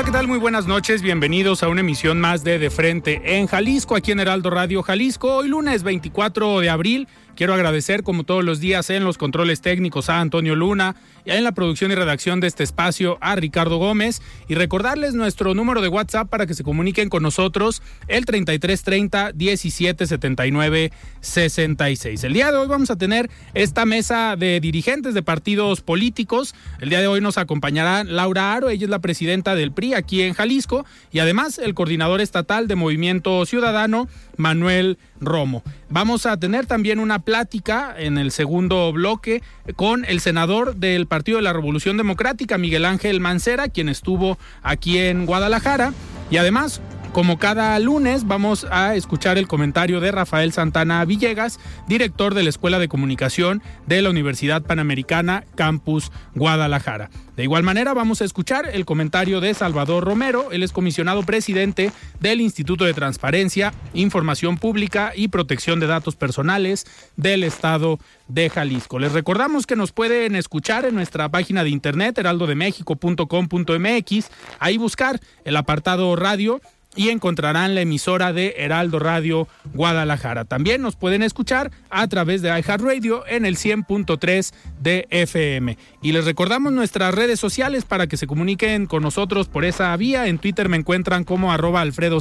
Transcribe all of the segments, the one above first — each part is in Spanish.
Hola, ¿qué tal? Muy buenas noches. Bienvenidos a una emisión más de De Frente en Jalisco, aquí en Heraldo Radio Jalisco. Hoy lunes 24 de abril Quiero agradecer, como todos los días, en los controles técnicos a Antonio Luna y en la producción y redacción de este espacio a Ricardo Gómez y recordarles nuestro número de WhatsApp para que se comuniquen con nosotros, el 3330 1779 66. El día de hoy vamos a tener esta mesa de dirigentes de partidos políticos. El día de hoy nos acompañará Laura Aro, ella es la presidenta del PRI aquí en Jalisco y además el coordinador estatal de Movimiento Ciudadano, Manuel Romo. Vamos a tener también una plática en el segundo bloque con el senador del Partido de la Revolución Democrática, Miguel Ángel Mancera, quien estuvo aquí en Guadalajara. Y además como cada lunes vamos a escuchar el comentario de Rafael Santana Villegas, director de la Escuela de Comunicación de la Universidad Panamericana Campus Guadalajara. De igual manera vamos a escuchar el comentario de Salvador Romero, él es comisionado presidente del Instituto de Transparencia, Información Pública y Protección de Datos Personales del Estado de Jalisco. Les recordamos que nos pueden escuchar en nuestra página de internet heraldodemexico.com.mx, ahí buscar el apartado radio y encontrarán la emisora de Heraldo Radio Guadalajara. También nos pueden escuchar a través de iHeartRadio en el 100.3 de FM. Y les recordamos nuestras redes sociales para que se comuniquen con nosotros por esa vía. En Twitter me encuentran como arroba Alfredo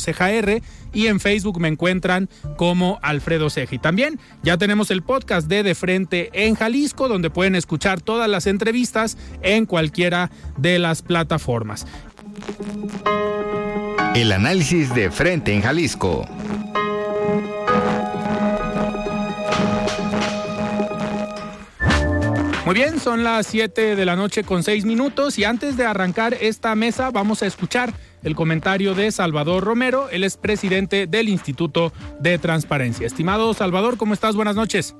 y en Facebook me encuentran como Alfredo Ceja. Y también ya tenemos el podcast de De Frente en Jalisco, donde pueden escuchar todas las entrevistas en cualquiera de las plataformas. El análisis de frente en Jalisco. Muy bien, son las 7 de la noche con 6 minutos y antes de arrancar esta mesa vamos a escuchar el comentario de Salvador Romero, él es presidente del Instituto de Transparencia. Estimado Salvador, ¿cómo estás? Buenas noches.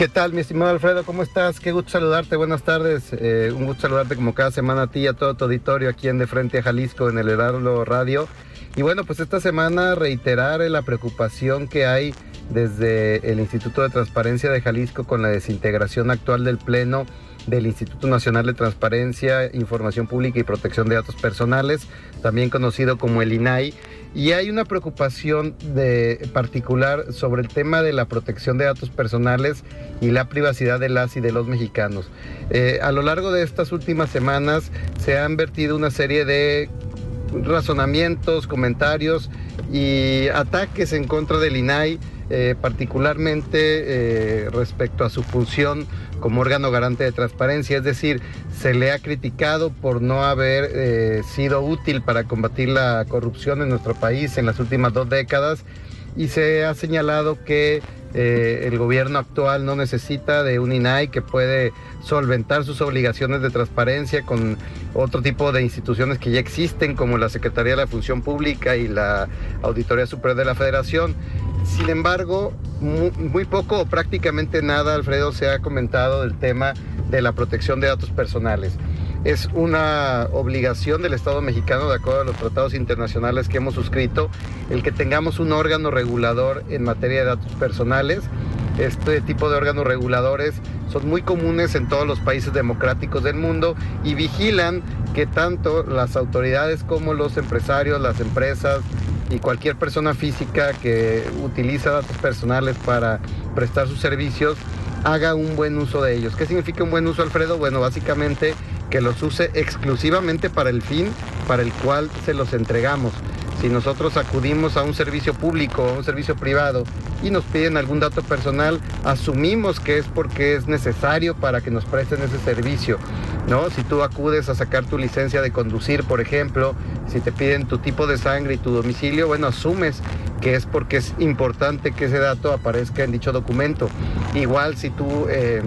¿Qué tal, mi estimado Alfredo? ¿Cómo estás? Qué gusto saludarte. Buenas tardes. Eh, un gusto saludarte como cada semana a ti y a todo tu auditorio aquí en De Frente a Jalisco en el Heraldo Radio. Y bueno, pues esta semana reiterar la preocupación que hay desde el Instituto de Transparencia de Jalisco con la desintegración actual del Pleno del Instituto Nacional de Transparencia, Información Pública y Protección de Datos Personales, también conocido como el INAI y hay una preocupación de particular sobre el tema de la protección de datos personales y la privacidad de las y de los mexicanos. Eh, a lo largo de estas últimas semanas se han vertido una serie de razonamientos, comentarios y ataques en contra del INAI, eh, particularmente eh, respecto a su función como órgano garante de transparencia, es decir, se le ha criticado por no haber eh, sido útil para combatir la corrupción en nuestro país en las últimas dos décadas y se ha señalado que el gobierno actual no necesita de un INAI que puede solventar sus obligaciones de transparencia con otro tipo de instituciones que ya existen como la Secretaría de la Función Pública y la Auditoría Superior de la Federación sin embargo, muy, poco o prácticamente nada, Alfredo, se ha comentado del tema de la protección de datos personales. Es una obligación del Estado mexicano, de acuerdo a los tratados internacionales que hemos suscrito, el que tengamos un órgano regulador en materia de datos personales. Este tipo de órganos reguladores son muy comunes en todos los países democráticos del mundo y vigilan que tanto las autoridades como los empresarios, las empresas, y cualquier persona física que utiliza datos personales para prestar sus servicios haga un buen uso de ellos. ¿Qué significa un buen uso, Alfredo? Bueno, básicamente que los use exclusivamente para el fin para el cual se los entregamos. Si nosotros acudimos a un servicio público o un servicio privado y nos piden algún dato personal, asumimos que es porque es necesario para que nos presten ese servicio. ¿no? Si tú acudes a sacar tu licencia de conducir, por ejemplo, si te piden tu tipo de sangre y tu domicilio, bueno, asumes que es porque es importante que ese dato aparezca en dicho documento. Igual si tú... Eh,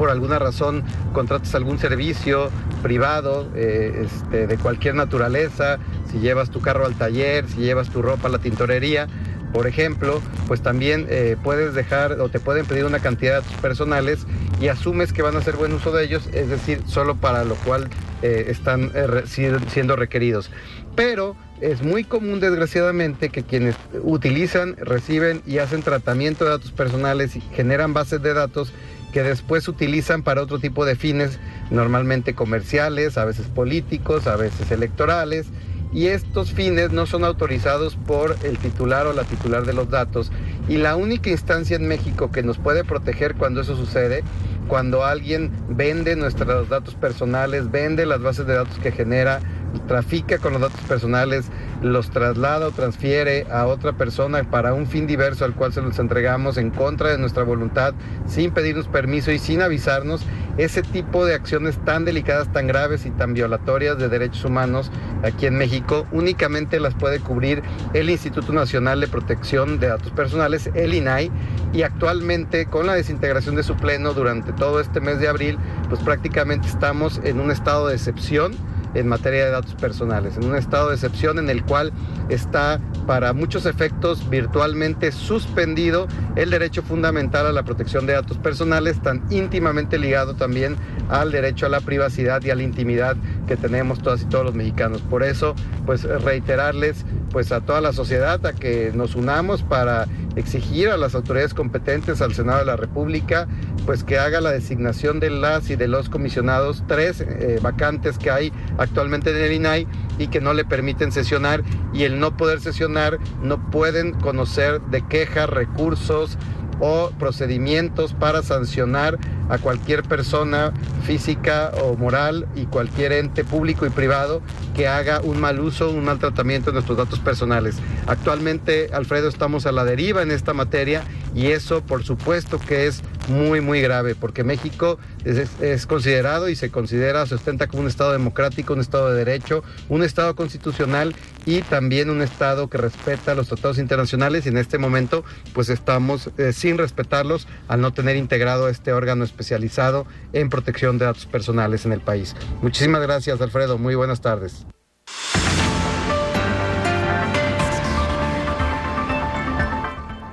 por alguna razón contratas algún servicio privado eh, este, de cualquier naturaleza, si llevas tu carro al taller, si llevas tu ropa a la tintorería, por ejemplo, pues también eh, puedes dejar o te pueden pedir una cantidad de datos personales y asumes que van a hacer buen uso de ellos, es decir, solo para lo cual eh, están siendo requeridos. Pero es muy común, desgraciadamente, que quienes utilizan, reciben y hacen tratamiento de datos personales y generan bases de datos que después utilizan para otro tipo de fines, normalmente comerciales, a veces políticos, a veces electorales, y estos fines no son autorizados por el titular o la titular de los datos. Y la única instancia en México que nos puede proteger cuando eso sucede, cuando alguien vende nuestros datos personales, vende las bases de datos que genera, trafica con los datos personales, los traslada o transfiere a otra persona para un fin diverso al cual se los entregamos en contra de nuestra voluntad, sin pedirnos permiso y sin avisarnos, ese tipo de acciones tan delicadas, tan graves y tan violatorias de derechos humanos aquí en México únicamente las puede cubrir el Instituto Nacional de Protección de Datos Personales, el INAI, y actualmente con la desintegración de su pleno durante todo este mes de abril, pues prácticamente estamos en un estado de excepción en materia de datos personales, en un estado de excepción en el cual está para muchos efectos virtualmente suspendido el derecho fundamental a la protección de datos personales, tan íntimamente ligado también al derecho a la privacidad y a la intimidad que tenemos todas y todos los mexicanos. Por eso, pues reiterarles pues a toda la sociedad a que nos unamos para exigir a las autoridades competentes, al Senado de la República, pues que haga la designación de las y de los comisionados, tres eh, vacantes que hay actualmente en el INAI y que no le permiten sesionar. Y el no poder sesionar no pueden conocer de quejas, recursos, o procedimientos para sancionar a cualquier persona física o moral y cualquier ente público y privado que haga un mal uso, un mal tratamiento de nuestros datos personales. Actualmente, Alfredo, estamos a la deriva en esta materia y eso por supuesto que es muy, muy grave, porque México es, considerado y se considera, se ostenta como un Estado democrático, un Estado de derecho, un Estado constitucional y también un Estado que respeta los tratados internacionales y en este momento pues estamos eh, sin respetarlos al no tener integrado este órgano especializado en protección de datos personales en el país. Muchísimas gracias, Alfredo. Muy buenas tardes.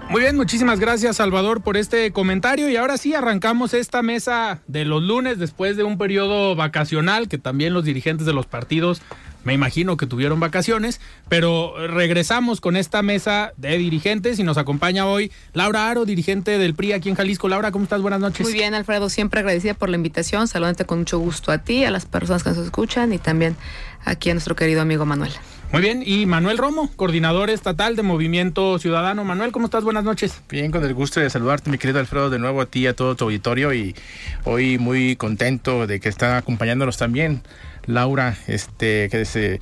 Muy bien, muchísimas gracias Salvador por este comentario y ahora sí arrancamos esta mesa de los lunes después de un periodo vacacional que también los dirigentes de los partidos me imagino que tuvieron vacaciones, pero regresamos con esta mesa de dirigentes y nos acompaña hoy Laura Aro, dirigente del PRI aquí en Jalisco. Laura, ¿cómo estás? Buenas noches. Muy bien, Alfredo, siempre agradecida por la invitación, saludante con mucho gusto a ti, a las personas que nos escuchan y también aquí a nuestro querido amigo Manuel. Muy bien, y Manuel Romo, coordinador estatal de Movimiento Ciudadano. Manuel, ¿cómo estás? Buenas noches. Bien, con el gusto de saludarte, mi querido Alfredo, de nuevo a ti y a todo tu auditorio y hoy muy contento de que están acompañándonos también Laura, este, que se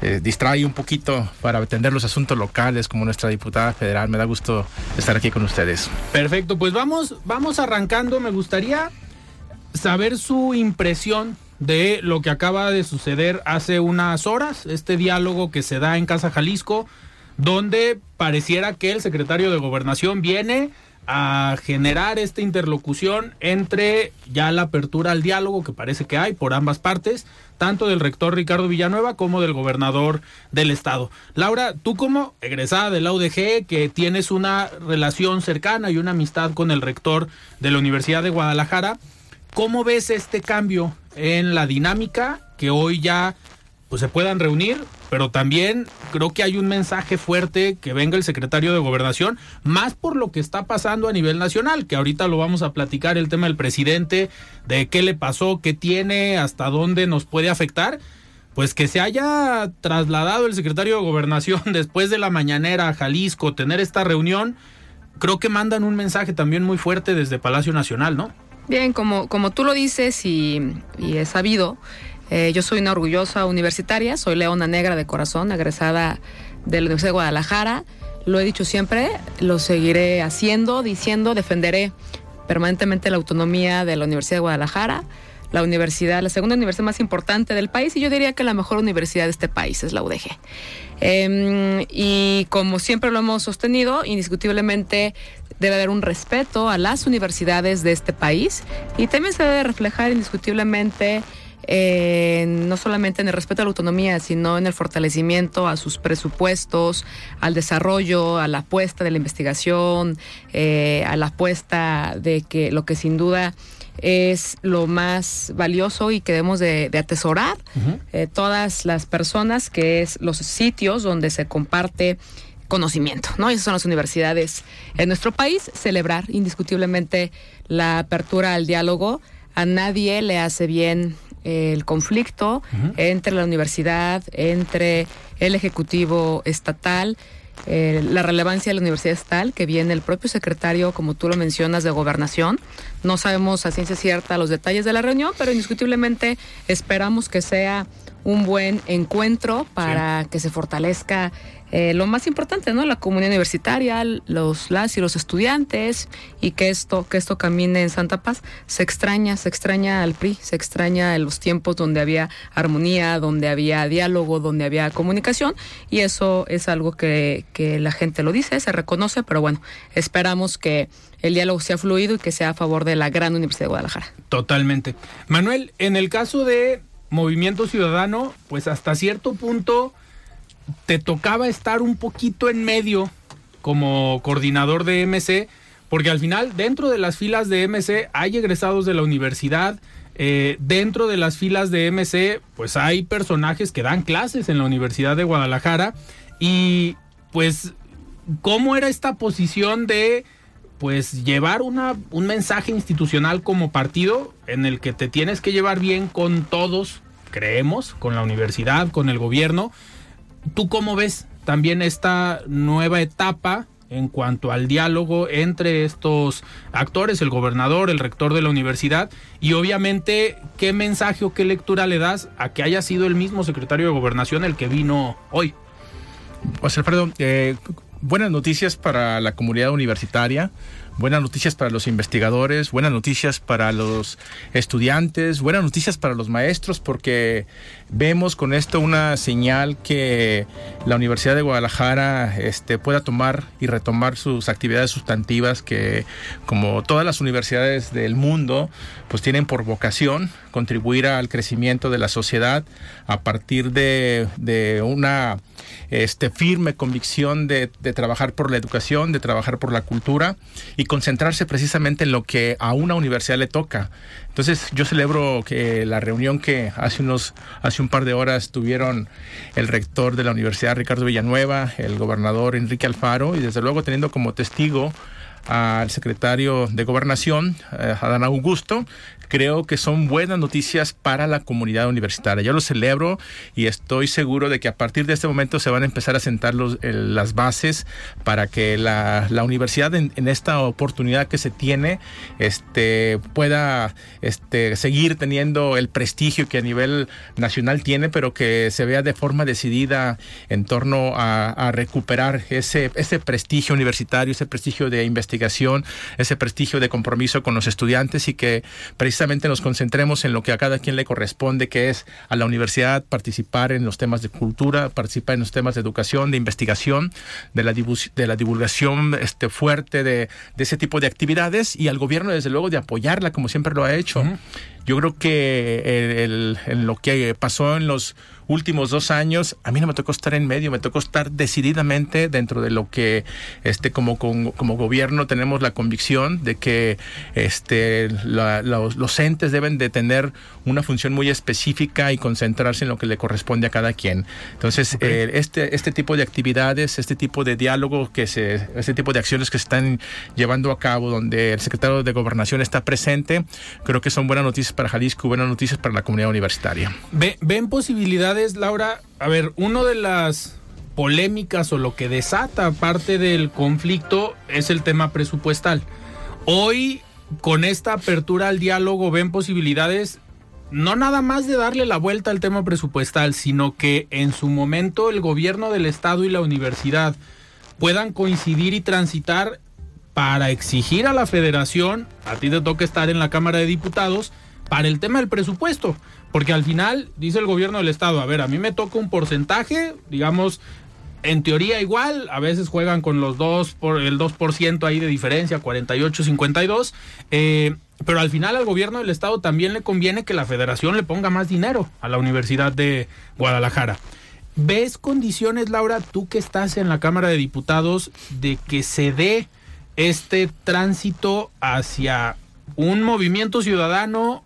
eh, distrae un poquito para atender los asuntos locales como nuestra diputada federal. Me da gusto estar aquí con ustedes. Perfecto, pues vamos, vamos arrancando. Me gustaría saber su impresión de lo que acaba de suceder hace unas horas, este diálogo que se da en Casa Jalisco, donde pareciera que el secretario de Gobernación viene a generar esta interlocución entre ya la apertura al diálogo que parece que hay por ambas partes, tanto del rector Ricardo Villanueva como del gobernador del estado. Laura, tú como egresada de la UDG, que tienes una relación cercana y una amistad con el rector de la Universidad de Guadalajara, ¿cómo ves este cambio en la dinámica que hoy ya pues, se puedan reunir, pero también creo que hay un mensaje fuerte que venga el secretario de Gobernación, más por lo que está pasando a nivel nacional, que ahorita lo vamos a platicar, el tema del presidente, de qué le pasó, qué tiene, hasta dónde nos puede afectar. Pues que se haya trasladado el secretario de Gobernación después de la mañanera a Jalisco, tener esta reunión, creo que mandan un mensaje también muy fuerte desde Palacio Nacional, ¿no? Bien, como, como tú lo dices y, y es sabido, eh, yo soy una orgullosa universitaria, soy leona negra de corazón, egresada de la Universidad de Guadalajara. Lo he dicho siempre, lo seguiré haciendo, diciendo, defenderé permanentemente la autonomía de la Universidad de Guadalajara, la universidad, la segunda universidad más importante del país y yo diría que la mejor universidad de este país es la UDG. Em, y como siempre lo hemos sostenido, indiscutiblemente debe haber un respeto a las universidades de este país y también se debe reflejar indiscutiblemente eh, no solamente en el respeto a la autonomía, sino en el fortalecimiento a sus presupuestos, al desarrollo, a la apuesta de la investigación, eh, a la apuesta de que lo que sin duda es lo más valioso y que debemos de, atesorar eh, todas las personas, que es los sitios donde se comparte conocimiento, ¿no? Esas son las universidades en nuestro país. Celebrar indiscutiblemente la apertura al diálogo. A nadie le hace bien el conflicto entre la universidad, entre el Ejecutivo Estatal, eh, la relevancia de la universidad estatal, que viene el propio secretario, como tú lo mencionas, de gobernación. No sabemos a ciencia cierta los detalles de la reunión, pero indiscutiblemente esperamos que sea un buen encuentro para que se fortalezca eh, lo más importante, ¿no? La comunidad universitaria, los las y los estudiantes y que esto que esto camine en Santa Paz. Se extraña, se extraña al PRI, se extraña los tiempos donde había armonía, donde había diálogo, donde había comunicación y eso es algo que, que la gente lo dice, se reconoce, pero bueno, esperamos que el diálogo sea fluido y que sea a favor de la gran Universidad de Guadalajara. Totalmente. Manuel, en el caso de Movimiento Ciudadano, pues hasta cierto punto te tocaba estar un poquito en medio como coordinador de MC, porque al final dentro de las filas de MC hay egresados de la universidad, eh, dentro de las filas de MC pues hay personajes que dan clases en la Universidad de Guadalajara y pues cómo era esta posición de pues llevar una, un mensaje institucional como partido en el que te tienes que llevar bien con todos, creemos, con la universidad, con el gobierno, ¿Tú cómo ves también esta nueva etapa en cuanto al diálogo entre estos actores, el gobernador, el rector de la universidad, y obviamente qué mensaje o qué lectura le das a que haya sido el mismo secretario de gobernación el que vino hoy? Pues Alfredo, eh, buenas noticias para la comunidad universitaria buenas noticias para los investigadores, buenas noticias para los estudiantes, buenas noticias para los maestros, porque vemos con esto una señal que la Universidad de Guadalajara este, pueda tomar y retomar sus actividades sustantivas que, como todas las universidades del mundo, pues tienen por vocación contribuir al crecimiento de la sociedad a partir de, de una este, firme convicción de, de, trabajar por la educación, de trabajar por la cultura y concentrarse precisamente en lo que a una universidad le toca. Entonces yo celebro que la reunión que hace unos hace un par de horas tuvieron el rector de la Universidad Ricardo Villanueva, el gobernador Enrique Alfaro y desde luego teniendo como testigo al secretario de Gobernación, eh, Adán Augusto, creo que son buenas noticias para la comunidad universitaria. Yo lo celebro y estoy seguro de que a partir de este momento se van a empezar a sentar los, las bases para que la, la universidad en, esta oportunidad que se tiene este, pueda este, seguir teniendo el prestigio que a nivel nacional tiene, pero que se vea de forma decidida en torno a, a recuperar ese, ese prestigio universitario, ese prestigio de investigación, ese prestigio de compromiso con los estudiantes y que precisamente nos concentremos en lo que a cada quien le corresponde, que es a la universidad participar en los temas de cultura, participar en los temas de educación, de investigación, de la, de la divulgación este, fuerte de, de, ese tipo de actividades y al gobierno, desde luego, de apoyarla como siempre lo ha hecho. Uh -huh. Yo creo que el, el, lo que pasó en los últimos dos años, a mí no me tocó estar en medio, me tocó estar decididamente dentro de lo que este como, como, como gobierno tenemos la convicción de que este la, los, los, entes deben de tener una función muy específica y concentrarse en lo que le corresponde a cada quien. Entonces, okay. eh, este, este tipo de actividades, este tipo de diálogo, que se, este tipo de acciones que se están llevando a cabo, donde el secretario de Gobernación está presente, creo que son buenas noticias para Jalisco, buenas noticias para la comunidad universitaria. ¿Ven Laura? A ver, uno de las polémicas o lo que desata parte del conflicto es el tema presupuestal. Hoy, con esta apertura al diálogo, ven posibilidades no nada más de darle la vuelta al tema presupuestal, sino que en su momento el gobierno del Estado y la universidad puedan coincidir y transitar para exigir a la federación, a ti te toca estar en la Cámara de Diputados, para el tema del presupuesto. Porque al final, dice el gobierno del Estado, a ver, a mí me toca un porcentaje, digamos, en teoría igual, a veces juegan con los dos por el 2% ahí de diferencia, 48 52, eh, pero al final al gobierno del estado también le conviene que la federación le ponga más dinero a la Universidad de Guadalajara. ¿Ves condiciones, Laura, tú que estás en la Cámara de Diputados, de que se dé este tránsito hacia un movimiento ciudadano,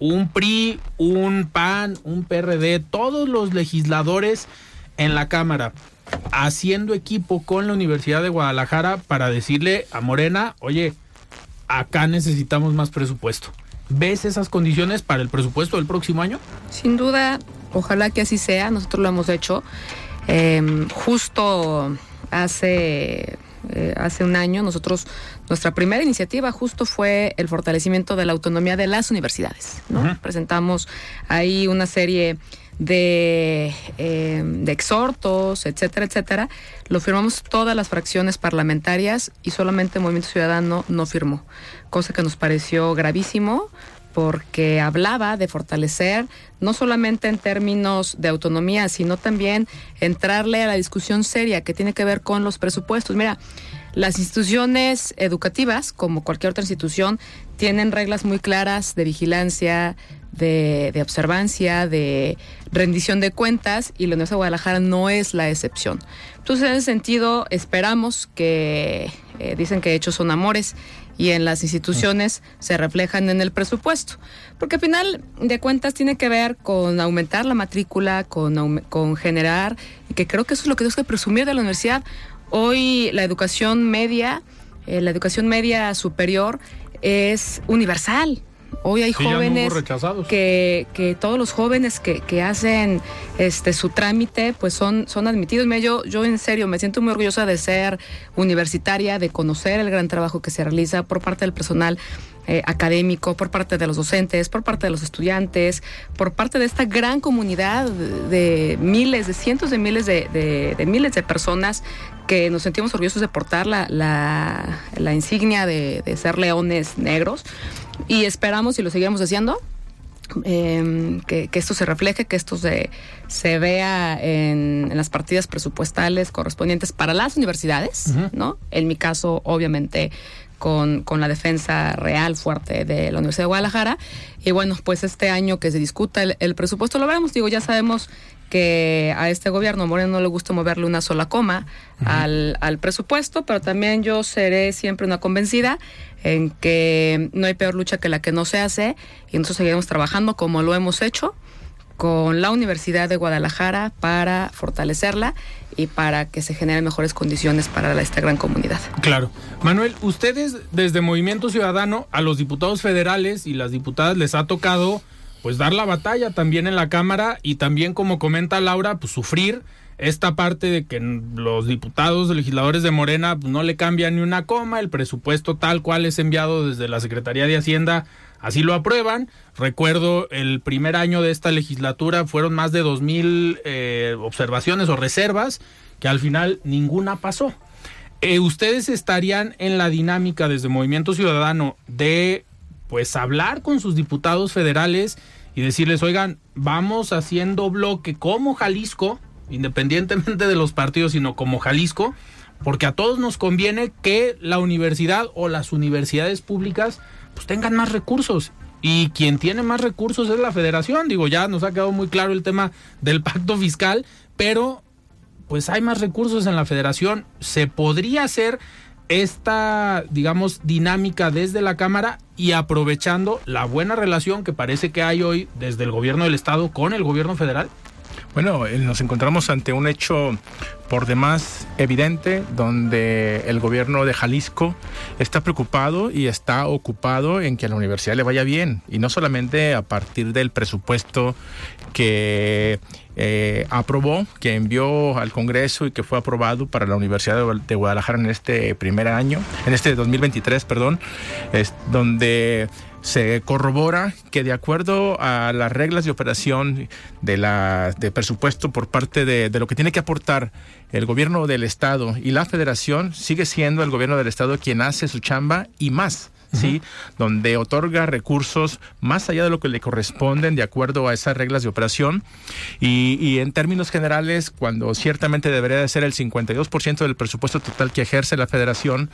un PRI, un PAN, un PRD, todos los legisladores en la Cámara? haciendo equipo con la Universidad de Guadalajara para decirle a Morena, oye, acá necesitamos más presupuesto. ¿Ves esas condiciones para el presupuesto del próximo año? Sin duda, ojalá que así sea. Nosotros lo hemos hecho. Em, justo hace, eh, hace un año, nosotros, nuestra primera iniciativa justo fue el fortalecimiento de la autonomía de las universidades. Presentamos ahí una serie de, eh, de exhortos, etcétera, etcétera, lo firmamos todas las fracciones parlamentarias y solamente el Movimiento Ciudadano no firmó, cosa que nos pareció gravísimo porque hablaba de fortalecer no solamente en términos de autonomía, sino también entrarle a la discusión seria que tiene que ver con los presupuestos. Mira, las instituciones educativas, como cualquier otra institución, tienen reglas muy claras de vigilancia, de, observancia, de rendición de cuentas y la Universidad de Guadalajara no es la excepción. Entonces, en ese sentido, esperamos que, eh, dicen que hechos son amores y en las instituciones se reflejan en el presupuesto. Porque al final de cuentas tiene que ver con aumentar la matrícula, con, con generar, y que creo que eso es lo que tenemos que presumir de la universidad. Hoy la educación media, eh, la educación media superior es universal. Hoy hay jóvenes que, que todos los jóvenes que, que, hacen este su trámite pues son, son admitidos. yo, yo en serio me siento muy orgullosa de ser universitaria, de conocer el gran trabajo que se realiza por parte del personal eh, académico, por parte de los docentes, por parte de los estudiantes, por parte de esta gran comunidad de miles, de cientos de miles de, de, miles de personas que nos sentimos orgullosos de portar la, la, la insignia de, de ser leones negros y esperamos y lo seguiremos haciendo. Em, que, esto se refleje, que esto se, se vea en, las partidas presupuestales correspondientes para las universidades, ¿no? En mi caso, obviamente, con, con, la defensa real fuerte de la Universidad de Guadalajara. Y bueno, pues este año que se discuta el, presupuesto, lo veremos. Digo, ya sabemos que a este gobierno Moreno no le gusta moverle una sola coma al, al presupuesto, pero también yo seré siempre una convencida en que no hay peor lucha que la que no se hace y nosotros seguiremos trabajando como lo hemos hecho con la Universidad de Guadalajara para fortalecerla y para que se generen mejores condiciones para esta gran comunidad. Claro. Manuel, ustedes desde Movimiento Ciudadano a los diputados federales y las diputadas les ha tocado pues dar la batalla también en la Cámara y también como comenta Laura, pues sufrir esta parte de que los diputados, legisladores de Morena pues, no le cambian ni una coma, el presupuesto tal cual es enviado desde la Secretaría de Hacienda, así lo aprueban. Recuerdo el primer año de esta legislatura fueron más de dos mil eh, observaciones o reservas que al final ninguna pasó. Eh, ¿Ustedes estarían en la dinámica desde Movimiento Ciudadano de pues hablar con sus diputados federales y decirles, oigan, vamos haciendo bloque como Jalisco, independientemente de los partidos, sino como Jalisco, porque a todos nos conviene que la universidad o las universidades públicas pues tengan más recursos. Y quien tiene más recursos es la federación. Digo, ya nos ha quedado muy claro el tema del pacto fiscal, pero pues hay más recursos en la federación. Se podría hacer esta, digamos, dinámica desde la Cámara y aprovechando la buena relación que parece que hay hoy desde el gobierno del Estado con el gobierno federal? Bueno, eh, nos encontramos ante un hecho por demás evidente donde el gobierno de Jalisco está preocupado y está ocupado en que a la universidad le vaya bien y no solamente a partir del presupuesto que eh, aprobó, que envió al Congreso y que fue aprobado para la Universidad de Guadalajara en este primer año, en este 2023, perdón, es donde se corrobora que de acuerdo a las reglas de operación de la de presupuesto por parte de, de, lo que tiene que aportar el gobierno del estado y la federación sigue siendo el gobierno del estado quien hace su chamba y más ¿sí? Donde otorga recursos más allá de lo que le corresponden de acuerdo a esas reglas de operación. Y, y en términos generales, cuando ciertamente debería de ser el 52% del presupuesto total que ejerce la federación,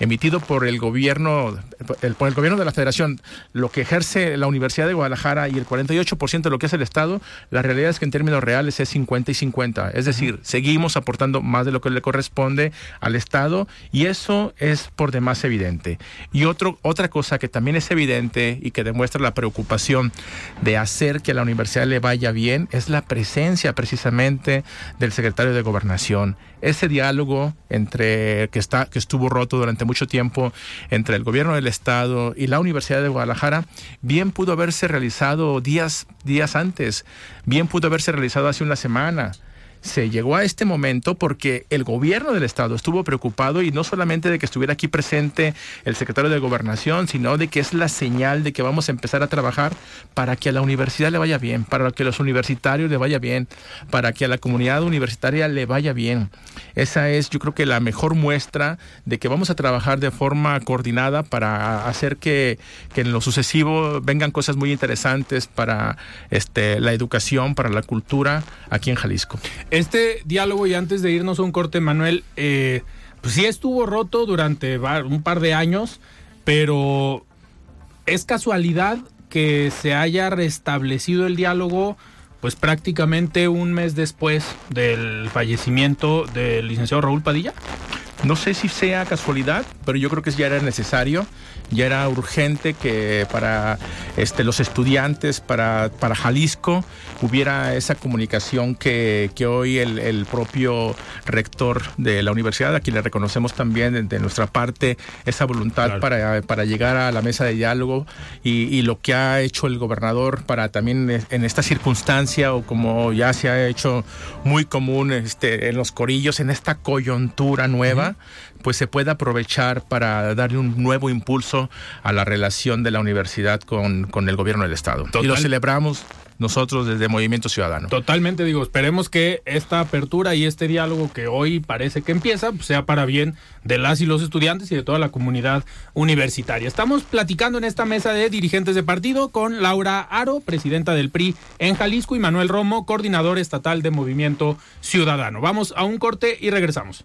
emitido por el gobierno, el, por el gobierno de la federación, lo que ejerce la Universidad de Guadalajara y el 48% de lo que es el Estado, la realidad es que en términos reales es 50 y 50. Es decir, seguimos aportando más de lo que le corresponde al Estado y eso es por demás evidente. Y otro otra cosa que también es evidente y que demuestra la preocupación de hacer que la universidad le vaya bien es la presencia precisamente del secretario de Gobernación. Ese diálogo entre que está que estuvo roto durante mucho tiempo entre el gobierno del estado y la Universidad de Guadalajara bien pudo haberse realizado días días antes, bien pudo haberse realizado hace una semana se llegó a este momento porque el gobierno del estado estuvo preocupado y no solamente de que estuviera aquí presente el secretario de gobernación, sino de que es la señal de que vamos a empezar a trabajar para que a la universidad le vaya bien, para que a los universitarios le vaya bien, para que a la comunidad universitaria le vaya bien. Esa es yo creo que la mejor muestra de que vamos a trabajar de forma coordinada para hacer que, que en lo sucesivo vengan cosas muy interesantes para este, la educación, para la cultura aquí en Jalisco. Este diálogo, y antes de irnos a un corte, Manuel, eh, pues sí estuvo roto durante un par de años, pero es casualidad que se haya restablecido el diálogo pues prácticamente un mes después del fallecimiento del licenciado Raúl Padilla. No sé si sea casualidad, pero yo creo que ya era necesario, ya era urgente que para este, los estudiantes, para, para Jalisco, hubiera esa comunicación que, que hoy el, el, propio rector de la universidad, a quien le reconocemos también de, nuestra parte esa voluntad claro. para, para llegar a la mesa de diálogo y, y, lo que ha hecho el gobernador para también en esta circunstancia o como ya se ha hecho muy común este, en los corillos, en esta coyuntura nueva pues se puede aprovechar para darle un nuevo impulso a la relación de la universidad con, con el gobierno del Estado. Total. Y lo celebramos nosotros desde Movimiento Ciudadano. Totalmente, digo, esperemos que esta apertura y este diálogo que hoy parece que empieza pues sea para bien de las y los estudiantes y de toda la comunidad universitaria. Estamos platicando en esta mesa de dirigentes de partido con Laura Aro, presidenta del PRI en Jalisco, y Manuel Romo, coordinador estatal de Movimiento Ciudadano. Vamos a un corte y regresamos.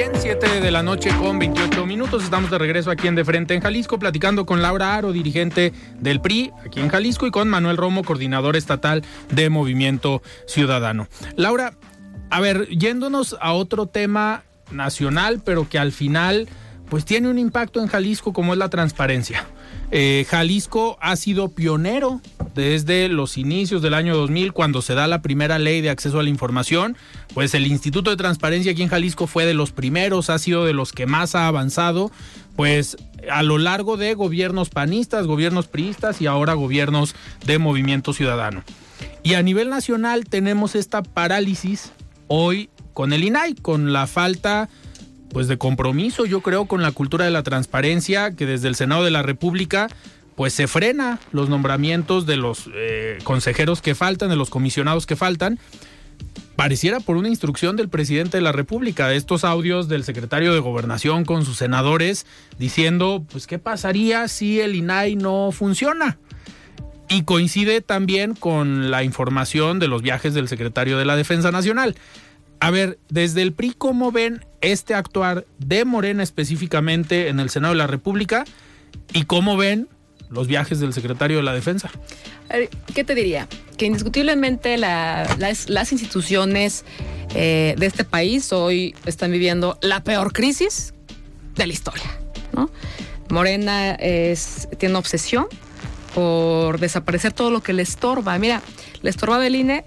Bien, 7 de la noche con 28 minutos. Estamos de regreso aquí en De Frente en Jalisco, platicando con Laura Aro, dirigente del PRI aquí en Jalisco, y con Manuel Romo, coordinador estatal de Movimiento Ciudadano. Laura, a ver, yéndonos a otro tema nacional, pero que al final pues tiene un impacto en Jalisco como es la transparencia. Eh, Jalisco ha sido pionero desde los inicios del año 2000 cuando se da la primera ley de acceso a la información. Pues el Instituto de Transparencia aquí en Jalisco fue de los primeros, ha sido de los que más ha avanzado, pues a lo largo de gobiernos panistas, gobiernos priistas y ahora gobiernos de Movimiento Ciudadano. Y a nivel nacional tenemos esta parálisis hoy con el INAI, con la falta pues de compromiso, yo creo, con la cultura de la transparencia, que desde el Senado de la República pues se frena los nombramientos de los eh, consejeros que faltan, de los comisionados que faltan. Pareciera por una instrucción del presidente de la República, de estos audios del secretario de Gobernación con sus senadores diciendo, pues, ¿qué pasaría si el INAI no funciona? Y coincide también con la información de los viajes del secretario de la Defensa Nacional. A ver, desde el PRI, ¿cómo ven este actuar de Morena específicamente en el Senado de la República? ¿Y cómo ven los viajes del secretario de la Defensa. ¿Qué te diría? Que indiscutiblemente las, instituciones eh, de este país hoy están viviendo la peor crisis de la historia. Morena es, tiene obsesión por desaparecer todo lo que le estorba. Mira, le estorba el INE,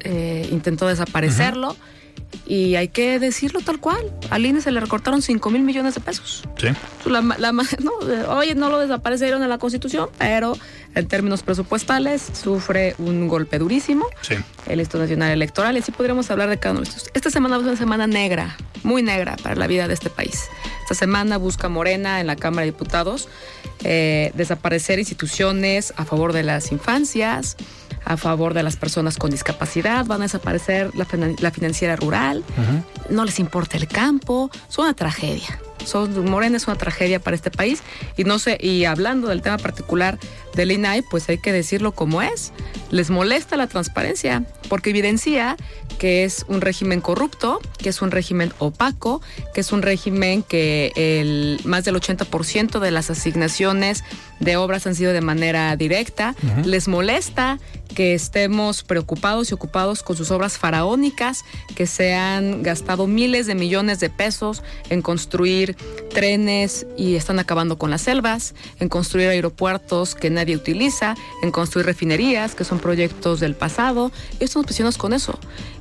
eh, intentó desaparecerlo. Y hay que decirlo tal cual. Al INE se le recortaron 5 mil millones de pesos. Sí. no, oye, no lo desaparecieron en la Constitución, pero en términos presupuestales sufre un golpe durísimo. Sí. El Instituto Nacional Electoral. Y así podríamos hablar de cada uno de estos. Esta semana es una semana negra, muy negra para la vida de este país. Esta semana busca Morena en la Cámara de Diputados eh, desaparecer instituciones a favor de las infancias a favor de las personas con discapacidad, van a desaparecer la, financiera rural, no les importa el campo, es una tragedia. Son, Morena es una tragedia para este país y no sé, y hablando del tema particular del INAI, pues hay que decirlo como es. Les molesta la transparencia porque evidencia que es un régimen corrupto, que es un régimen opaco, que es un régimen que el, más del 80% de las asignaciones de obras han sido de manera directa. Les molesta que estemos preocupados y ocupados con sus obras faraónicas, que se han gastado miles de millones de pesos en construir trenes y están acabando con las selvas, en construir aeropuertos que nadie utiliza, en construir refinerías, que son proyectos del pasado. Estamos presionados con eso.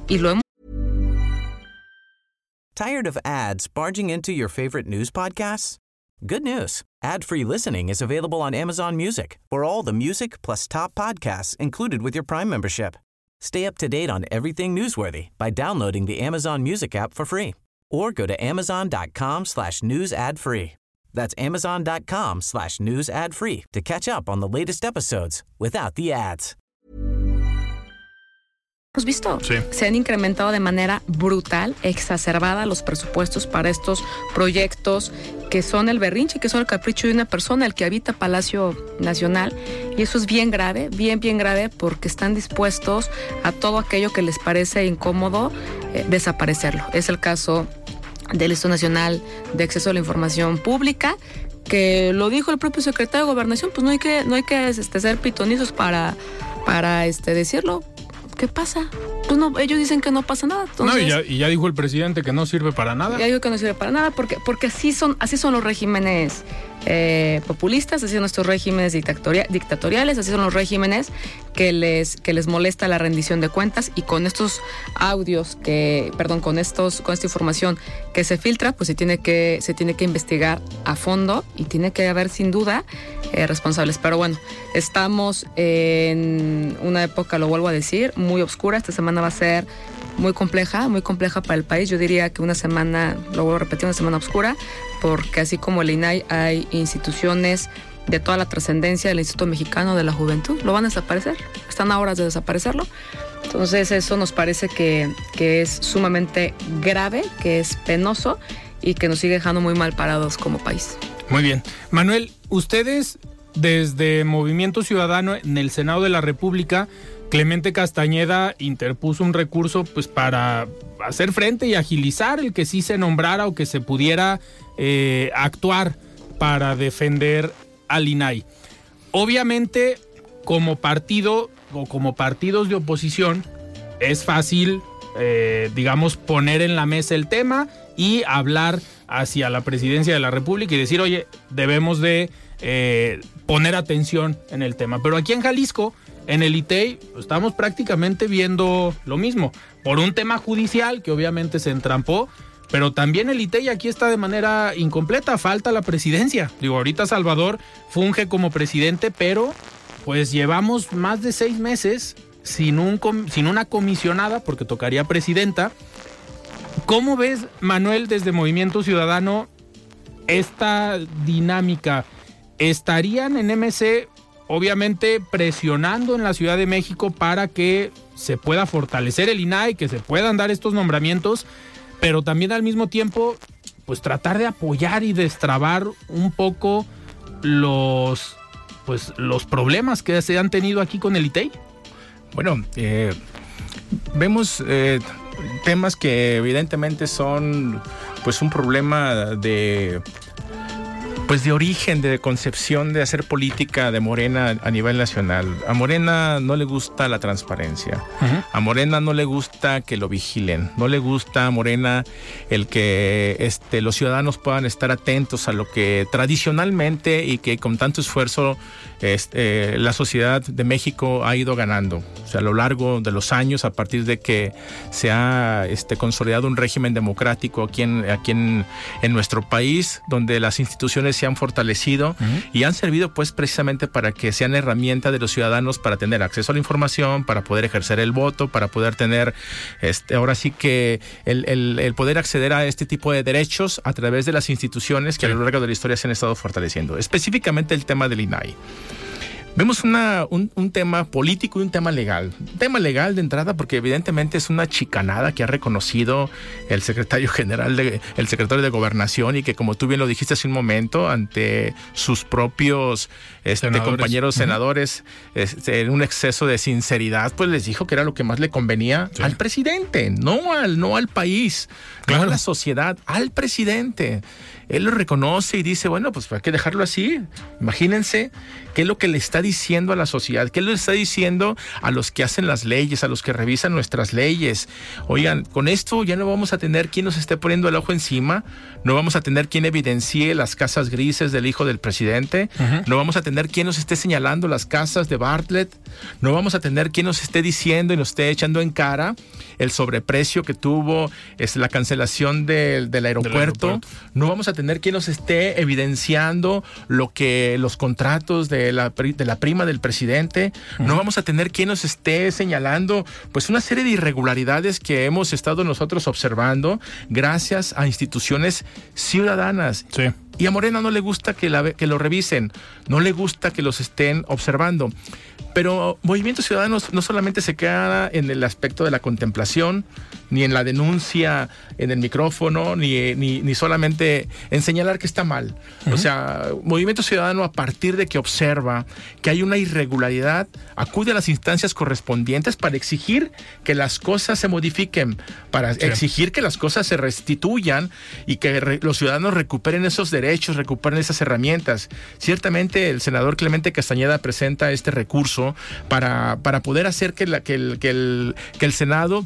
Y lo hemos Tired of ads barging into your favorite news podcasts? Good news. Ad-free listening is available on Amazon Music. For all the music plus top podcasts included with your Prime membership. Stay up to date on everything newsworthy by downloading the Amazon Music app for free or go to amazon.com slash news ad free. That's amazon.com slash news ad free to catch up on the latest episodes without the ads. Hemos visto, sí. se han incrementado de manera brutal, exacerbada los presupuestos para estos proyectos que son el berrinche, que son el capricho de una persona, el que habita Palacio Nacional. Y eso es bien grave, bien, bien grave, porque están dispuestos a todo aquello que les parece incómodo eh, desaparecerlo. Es el caso del Instituto Nacional de Acceso a la Información Pública, que lo dijo el propio secretario de Gobernación, pues no hay que, no hay que este, ser pitonizos para, para este, decirlo ¿qué pasa? Pues no, ellos dicen que no pasa nada. no, y ya, dijo el presidente que no sirve para nada. Ya dijo que no sirve para nada, porque, porque así son, así son los regímenes eh, populistas, así son estos regímenes dictatoriales, así son los regímenes que les, que les molesta la rendición de cuentas y con estos audios que, perdón, con estos, con esta información que se filtra, pues se tiene que, se tiene que investigar a fondo y tiene que haber sin duda eh, responsables. Pero bueno, estamos en una época, lo vuelvo a decir, muy oscura. Esta semana va a ser muy compleja, muy compleja para el país. Yo diría que una semana, lo vuelvo a repetir, una semana oscura, porque así como el INAI hay instituciones de toda la trascendencia del Instituto Mexicano de la Juventud, lo van a desaparecer, están a horas de desaparecerlo. Entonces eso nos parece que, que es sumamente grave, que es penoso y que nos sigue dejando muy mal parados como país. Muy bien. Manuel, ustedes desde Movimiento Ciudadano en el Senado de la República Clemente Castañeda interpuso un recurso pues para hacer frente y agilizar el que sí se nombrara o que se pudiera eh, actuar para defender al INAI. Obviamente, como partido o como partidos de oposición, es fácil, eh, digamos, poner en la mesa el tema y hablar hacia la presidencia de la República y decir, oye, debemos de eh, poner atención en el tema. Pero aquí en Jalisco en el ITEI estamos prácticamente viendo lo mismo, por un tema judicial que obviamente se entrampó, pero también el ITEI aquí está de manera incompleta, falta la presidencia. Digo, ahorita Salvador funge como presidente, pero pues llevamos más de seis meses sin, un, una comisionada, porque tocaría presidenta. ¿Cómo ves, Manuel, desde Movimiento Ciudadano, esta dinámica? ¿Estarían en MC obviamente presionando en la Ciudad de México para que se pueda fortalecer el INAI, que se puedan dar estos nombramientos, pero también al mismo tiempo, pues tratar de apoyar y destrabar un poco los, pues, los problemas que se han tenido aquí con el ITEI. Bueno, eh, vemos eh, temas que evidentemente son pues un problema de pues de origen, de concepción de hacer política de Morena a nivel nacional. A Morena no le gusta la transparencia. A Morena no le gusta que lo vigilen. No le gusta a Morena el que este, los ciudadanos puedan estar atentos a lo que tradicionalmente y que con tanto esfuerzo este, la sociedad de México ha ido ganando. O sea, a lo largo de los años, a partir de que se ha este, consolidado un régimen democrático aquí en, aquí en, nuestro país, donde las instituciones se han fortalecido y han servido pues precisamente para que sean herramienta de los ciudadanos para tener acceso a la información, para poder ejercer el voto, para poder tener, este, ahora sí que el, el, poder acceder a este tipo de derechos a través de las instituciones que a lo largo de la historia se han estado fortaleciendo. Específicamente el tema del INAI. Vemos una, un, tema político y un tema legal. Un tema legal de entrada porque evidentemente es una chicanada que ha reconocido el secretario general, de, el secretario de Gobernación y que como tú bien lo dijiste hace un momento, ante sus propios este, compañeros senadores, este, en un exceso de sinceridad, pues les dijo que era lo que más le convenía al presidente, no al, no al país, no a la sociedad, al presidente. Él lo reconoce y dice, bueno, pues hay que dejarlo así. Imagínense qué es lo que le está diciendo a la sociedad, qué le está diciendo a los que hacen las leyes, a los que revisan nuestras leyes. Oigan, con esto ya no vamos a tener quien nos esté poniendo el ojo encima, no vamos a tener quien evidencie las casas grises del hijo del presidente, no vamos a tener quien nos esté señalando las casas de Bartlett, no vamos a tener quien nos esté diciendo y nos esté echando en cara el sobreprecio que tuvo es la cancelación del, aeropuerto. No vamos a tener quien nos esté evidenciando lo que los contratos de la, de la prima del presidente. No vamos a tener quien nos esté señalando pues una serie de irregularidades que hemos estado nosotros observando gracias a instituciones ciudadanas. Y a Morena no le gusta que, la, que lo revisen, no le gusta que los estén observando. Pero Movimiento Ciudadano no solamente se queda en el aspecto de la contemplación, ni en la denuncia en el micrófono, ni, ni, solamente en señalar que está mal. O sea, Movimiento Ciudadano a partir de que observa que hay una irregularidad, acude a las instancias correspondientes para exigir que las cosas se modifiquen, para exigir que las cosas se restituyan y que los ciudadanos recuperen esos derechos, recuperen esas herramientas. Ciertamente el senador Clemente Castañeda presenta este recurso para, para poder hacer que, la, que, el, que, el, que el Senado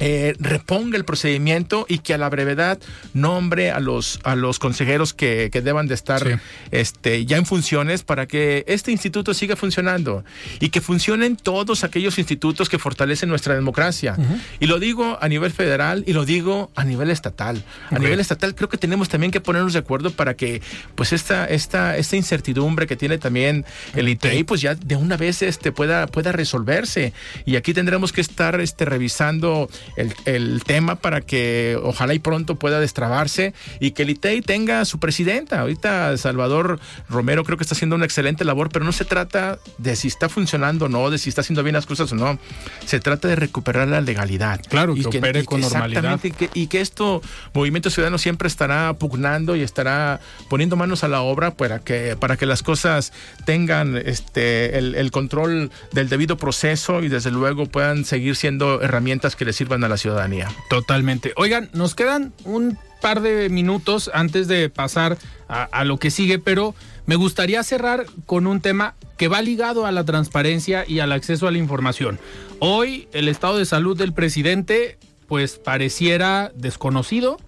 eh, reponga el procedimiento y que a la brevedad nombre a los, a los consejeros que, que deban de estar este, ya en funciones para que este instituto siga funcionando y que funcionen todos aquellos institutos que fortalecen nuestra democracia. Y lo digo a nivel federal y lo digo a nivel estatal. A nivel estatal creo que tenemos también que ponernos de acuerdo para que pues esta, esta, esta incertidumbre que tiene también el ITEI pues ya de una vez este, pueda, pueda resolverse. Y aquí tendremos que estar este, revisando el, tema para que ojalá y pronto pueda destrabarse y que el ITEI tenga su presidenta. Ahorita Salvador Romero creo que está haciendo una excelente labor, pero no se trata de si está funcionando o no, de si está haciendo bien las cosas o no. Se trata de recuperar la legalidad. Claro, y que, opere con normalidad. Y que, y que esto, Movimiento Ciudadano siempre estará pugnando y estará poniendo manos a la obra para que, para que las cosas tengan este, el, el control del debido proceso y desde luego puedan seguir siendo herramientas que le sirvan a la ciudadanía. Totalmente. Oigan, nos quedan un par de minutos antes de pasar a, lo que sigue, pero me gustaría cerrar con un tema que va ligado a la transparencia y al acceso a la información. Hoy el estado de salud del presidente pues pareciera desconocido.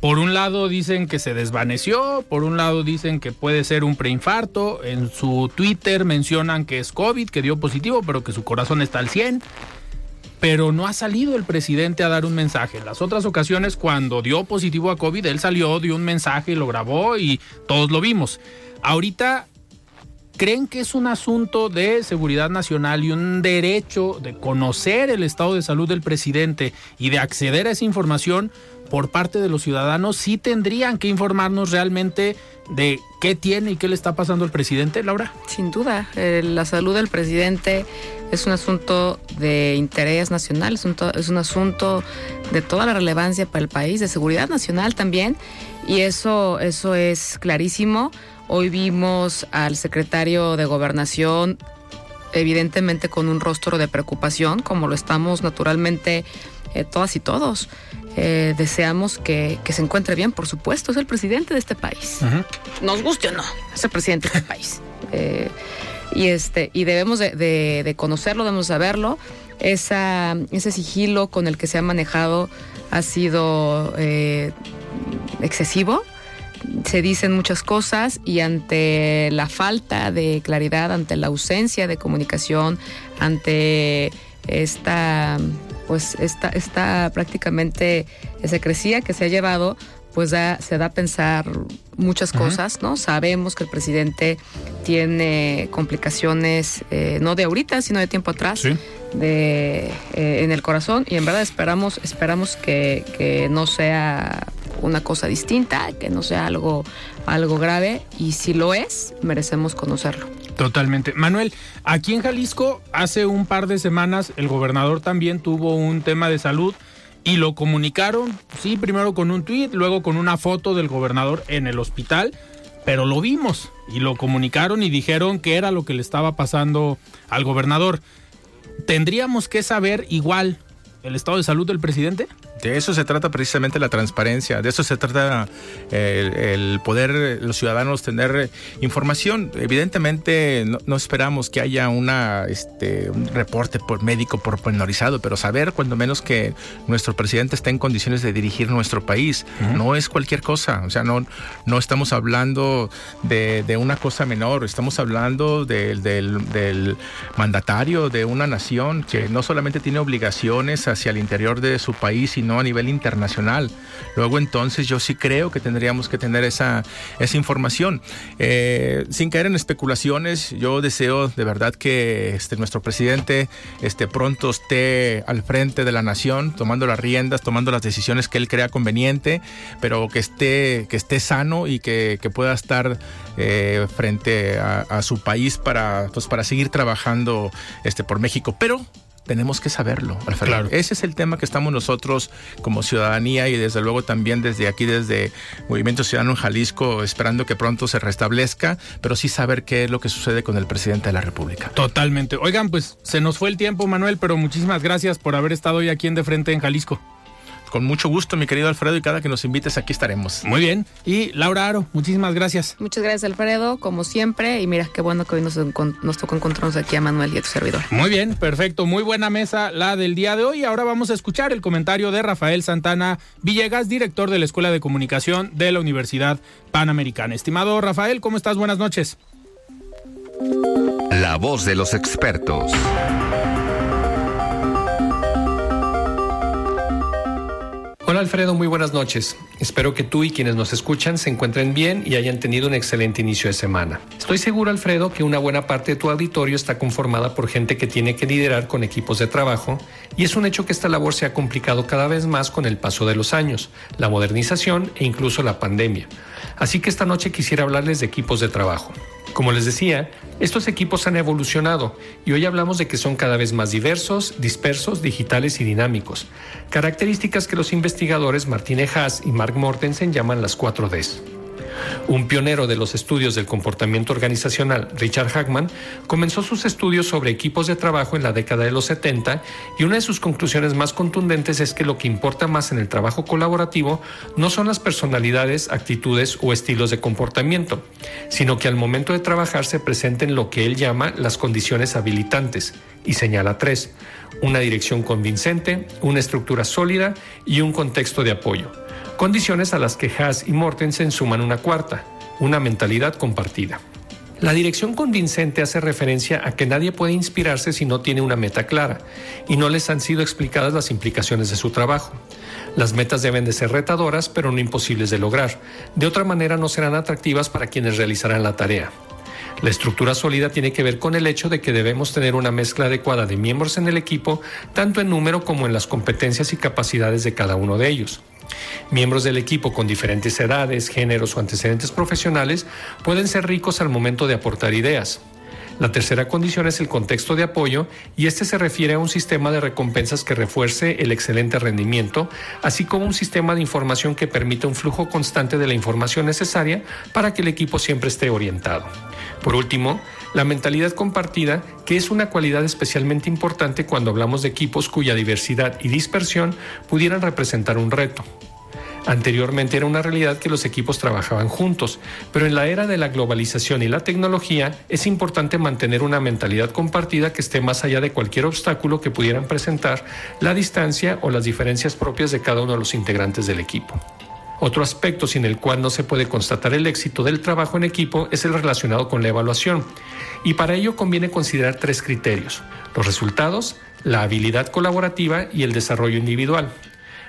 Por un lado dicen que se desvaneció, por un lado dicen que puede ser un preinfarto, en su Twitter mencionan que es COVID, que dio positivo, pero que su corazón está al 100 pero no ha salido el presidente a dar un mensaje. En las otras ocasiones, cuando dio positivo a COVID, él salió, dio un mensaje, lo grabó y todos lo vimos. Ahorita, ¿creen que es un asunto de seguridad nacional y un derecho de conocer el estado de salud del presidente y de acceder a esa información? por parte de los ciudadanos sí tendrían que informarnos realmente de qué tiene y qué le está pasando al presidente, Laura. Sin duda, eh, la salud del presidente es un asunto de interés nacional, es un, es un asunto de toda la relevancia para el país, de seguridad nacional también, y eso, eso es clarísimo. Hoy vimos al secretario de Gobernación evidentemente con un rostro de preocupación, como lo estamos naturalmente eh, todas y todos. Eh, deseamos que, se encuentre bien, por supuesto, es el presidente de este país. Nos guste o no, es el presidente de este país. Eh, y, este, y debemos de, conocerlo, debemos saberlo. Esa, ese sigilo con el que se ha manejado ha sido excesivo se dicen muchas cosas y ante la falta de claridad, ante la ausencia de comunicación, ante esta, pues esta, esta prácticamente secrecía que se ha llevado, pues se da a pensar muchas cosas, ¿no? Sabemos que el presidente tiene complicaciones, eh, no de ahorita, sino de tiempo atrás, de, eh, en el corazón, y en verdad esperamos, esperamos que, que no sea una cosa distinta, que no sea algo, algo grave y si lo es, merecemos conocerlo. Totalmente. Manuel, aquí en Jalisco hace un par de semanas el gobernador también tuvo un tema de salud y lo comunicaron, sí, primero con un tuit, luego con una foto del gobernador en el hospital, pero lo vimos y lo comunicaron y dijeron que era lo que le estaba pasando al gobernador. ¿Tendríamos que saber igual el estado de salud del presidente? De eso se trata precisamente la transparencia, de eso se trata eh, el, poder los ciudadanos tener información. Evidentemente no, esperamos que haya una, este, un reporte por médico pormenorizado, pero saber cuando menos que nuestro presidente está en condiciones de dirigir nuestro país no es cualquier cosa. O sea, no, no estamos hablando de, una cosa menor, estamos hablando del, del mandatario de una nación que no solamente tiene obligaciones hacia el interior de su país, sino a nivel internacional. Luego entonces yo sí creo que tendríamos que tener esa, esa información. Eh, sin caer en especulaciones, yo deseo de verdad que este, nuestro presidente este, pronto esté al frente de la nación, tomando las riendas, tomando las decisiones que él crea conveniente, pero que esté, que esté sano y que, pueda estar eh, frente a, su país para, pues, para seguir trabajando este, por México. Pero tenemos que saberlo, Claro. Ese es el tema que estamos nosotros como ciudadanía y desde luego también desde aquí, desde Movimiento Ciudadano en Jalisco, esperando que pronto se restablezca, pero sí saber qué es lo que sucede con el presidente de la República. Totalmente. Oigan, pues se nos fue el tiempo, Manuel, pero muchísimas gracias por haber estado hoy aquí en De Frente en Jalisco. Con mucho gusto, mi querido Alfredo, y cada que nos invites aquí estaremos. Muy bien. Y Laura Aro, muchísimas gracias. Muchas gracias, Alfredo, como siempre. Y mira, qué bueno que hoy nos, nos tocó encontrarnos aquí a Manuel y a tu servidor. Muy bien, perfecto. Muy buena mesa la del día de hoy. Ahora vamos a escuchar el comentario de Rafael Santana Villegas, director de la Escuela de Comunicación de la Universidad Panamericana. Estimado Rafael, ¿cómo estás? Buenas noches. La voz de los expertos. Alfredo, muy buenas noches. Espero que tú y quienes nos escuchan se encuentren bien y hayan tenido un excelente inicio de semana. Estoy seguro Alfredo que una buena parte de tu auditorio está conformada por gente que tiene que liderar con equipos de trabajo y es un hecho que esta labor se ha complicado cada vez más con el paso de los años, la modernización e incluso la pandemia. Así que esta noche quisiera hablarles de equipos de trabajo. Como les decía, estos equipos han evolucionado y hoy hablamos de que son cada vez más diversos, dispersos, digitales y dinámicos, características que los investigadores Martínez Haas y Mark Mortensen llaman las 4Ds. Un pionero de los estudios del comportamiento organizacional, Richard Hackman, comenzó sus estudios sobre equipos de trabajo en la década de los 70 y una de sus conclusiones más contundentes es que lo que importa más en el trabajo colaborativo no son las personalidades, actitudes o estilos de comportamiento, sino que al momento de trabajar se presenten lo que él llama las condiciones habilitantes, y señala tres, una dirección convincente, una estructura sólida y un contexto de apoyo condiciones a las que Haas y Mortensen suman una cuarta, una mentalidad compartida. La dirección convincente hace referencia a que nadie puede inspirarse si no tiene una meta clara y no les han sido explicadas las implicaciones de su trabajo. Las metas deben de ser retadoras pero no imposibles de lograr. De otra manera no serán atractivas para quienes realizarán la tarea. La estructura sólida tiene que ver con el hecho de que debemos tener una mezcla adecuada de miembros en el equipo, tanto en número como en las competencias y capacidades de cada uno de ellos. Miembros del equipo con diferentes edades, géneros o antecedentes profesionales pueden ser ricos al momento de aportar ideas. La tercera condición es el contexto de apoyo y este se refiere a un sistema de recompensas que refuerce el excelente rendimiento, así como un sistema de información que permita un flujo constante de la información necesaria para que el equipo siempre esté orientado. Por último, la mentalidad compartida, que es una cualidad especialmente importante cuando hablamos de equipos cuya diversidad y dispersión pudieran representar un reto. Anteriormente era una realidad que los equipos trabajaban juntos, pero en la era de la globalización y la tecnología es importante mantener una mentalidad compartida que esté más allá de cualquier obstáculo que pudieran presentar la distancia o las diferencias propias de cada uno de los integrantes del equipo. Otro aspecto sin el cual no se puede constatar el éxito del trabajo en equipo es el relacionado con la evaluación, y para ello conviene considerar tres criterios, los resultados, la habilidad colaborativa y el desarrollo individual.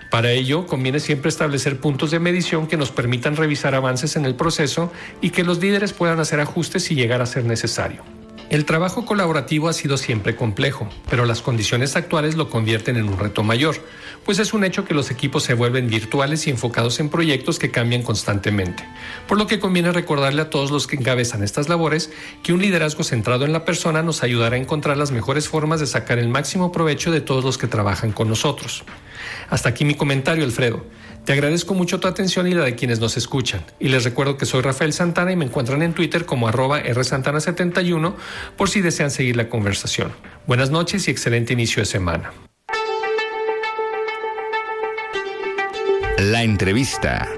Para ello, conviene siempre establecer puntos de medición que nos permitan revisar avances en el proceso y que los líderes puedan hacer ajustes si llegar a ser necesario. El trabajo colaborativo ha sido siempre complejo, pero las condiciones actuales lo convierten en un reto mayor, pues es un hecho que los equipos se vuelven virtuales y enfocados en proyectos que cambian constantemente, por lo que conviene recordarle a todos los que encabezan estas labores que un liderazgo centrado en la persona nos ayudará a encontrar las mejores formas de sacar el máximo provecho de todos los que trabajan con nosotros. Hasta aquí mi comentario, Alfredo. Te agradezco mucho tu atención y la de quienes nos escuchan. Y les recuerdo que soy Rafael Santana y me encuentran en Twitter como arroba rsantana71 por si desean seguir la conversación. Buenas noches y excelente inicio de semana. La entrevista.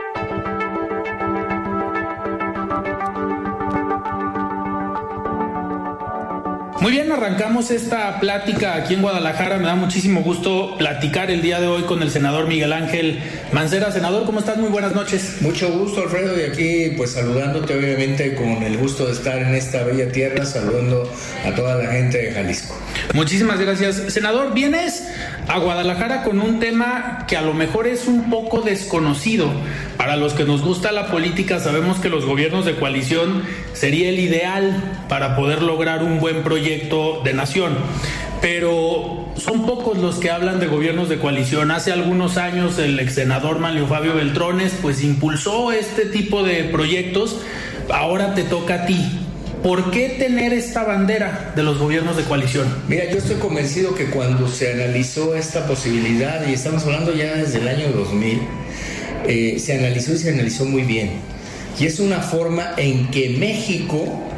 Muy bien, arrancamos esta plática aquí en Guadalajara. Me da muchísimo gusto platicar el día de hoy con el senador Miguel Ángel Mancera. Senador, ¿cómo estás? Muy buenas noches. Mucho gusto, Alfredo, y aquí pues saludándote obviamente con el gusto de estar en esta bella tierra, saludando a toda la gente de Jalisco. Muchísimas gracias. Senador, vienes a Guadalajara con un tema que a lo mejor es un poco desconocido. Para los que nos gusta la política, sabemos que los gobiernos de coalición sería el ideal para poder lograr un buen proyecto de nación. Pero son pocos los que hablan de gobiernos de coalición. Hace algunos años el ex senador Manlio Fabio Beltrones pues impulsó este tipo de proyectos. Ahora te toca a ti. ¿Por qué tener esta bandera de los gobiernos de coalición? Mira, yo estoy convencido que cuando se analizó esta posibilidad, y estamos hablando ya desde el año 2000, eh, se analizó y se analizó muy bien. Y es una forma en que México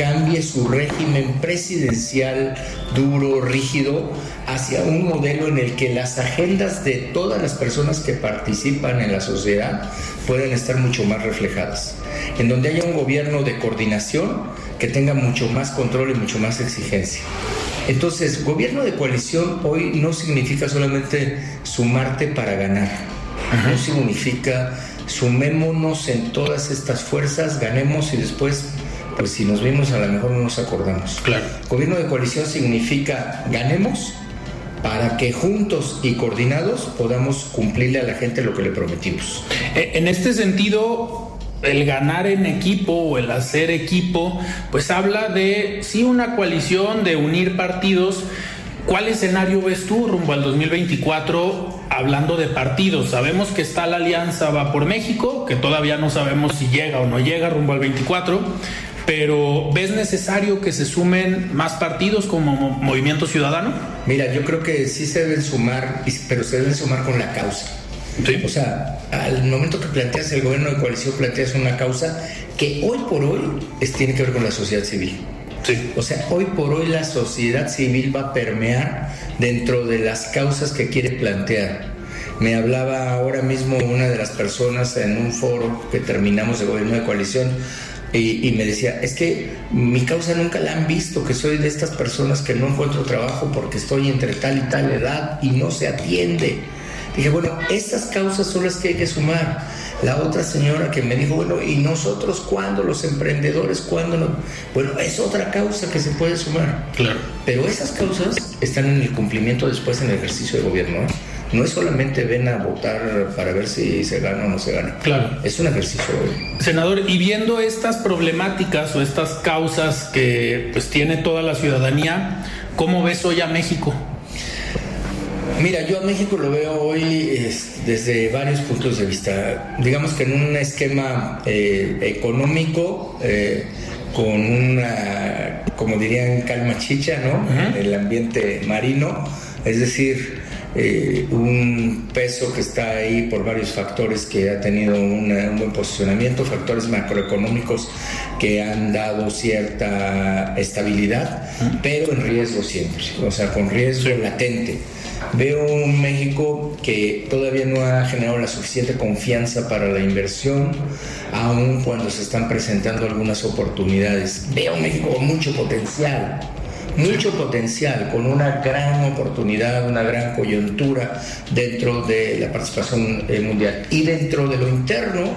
cambie su régimen presidencial duro, rígido, hacia un modelo en el que las agendas de todas las personas que participan en la sociedad pueden estar mucho más reflejadas, en donde haya un gobierno de coordinación que tenga mucho más control y mucho más exigencia. Entonces, gobierno de coalición hoy no significa solamente sumarte para ganar, no significa sumémonos en todas estas fuerzas, ganemos y después pues si nos vimos a lo mejor no nos acordamos. Claro. Gobierno de coalición significa ganemos para que juntos y coordinados podamos cumplirle a la gente lo que le prometimos. Eh, En este sentido, el ganar en equipo o el hacer equipo, pues habla de, sí, una coalición, de unir partidos. ¿Cuál escenario ves tú rumbo al 2024 hablando de partidos? Sabemos que está la alianza Va por México, que todavía no sabemos si llega o no llega rumbo al 24, pero ¿ves necesario que se sumen más partidos como Mo- Movimiento Ciudadano? Mira, yo creo que sí se deben sumar, pero se deben sumar con la causa. O sea, al momento que planteas el gobierno de coalición, planteas una causa que hoy por hoy es, tiene que ver con la sociedad civil. Sí. O sea, hoy por hoy la sociedad civil va a permear dentro de las causas que quiere plantear. Me hablaba ahora mismo una de las personas en un foro que terminamos de gobierno de coalición y, y me decía, es que mi causa nunca la han visto, que soy de estas personas que no encuentro trabajo porque estoy entre tal y tal edad y no se atiende. Dije, bueno, estas causas son las que hay que sumar. La otra señora que me dijo, bueno, ¿y nosotros cuándo? Los emprendedores, ¿cuándo? No? Bueno, es otra causa que se puede sumar. Claro. Pero esas causas están en el cumplimiento después en el ejercicio de gobierno. ¿eh? No es solamente ven a votar para ver si se gana o no se gana. Claro. Es un ejercicio. Senador, y viendo estas problemáticas o estas causas que pues tiene toda la ciudadanía, ¿cómo ves hoy a México? Mira, yo a México lo veo hoy es, desde varios puntos de vista. Digamos que en un esquema eh, económico, eh, con, una, como dirían, calma chicha, ¿no? En el ambiente marino, es decir, eh, un peso que está ahí por varios factores que ha tenido un buen posicionamiento, factores macroeconómicos que han dado cierta estabilidad, pero en riesgo siempre, o sea, con riesgo latente. Veo un México que todavía no ha generado la suficiente confianza para la inversión, aun cuando se están presentando algunas oportunidades. Veo un México con mucho potencial, mucho potencial, con una gran oportunidad, una gran coyuntura dentro de la participación eh, mundial. Y dentro de lo interno,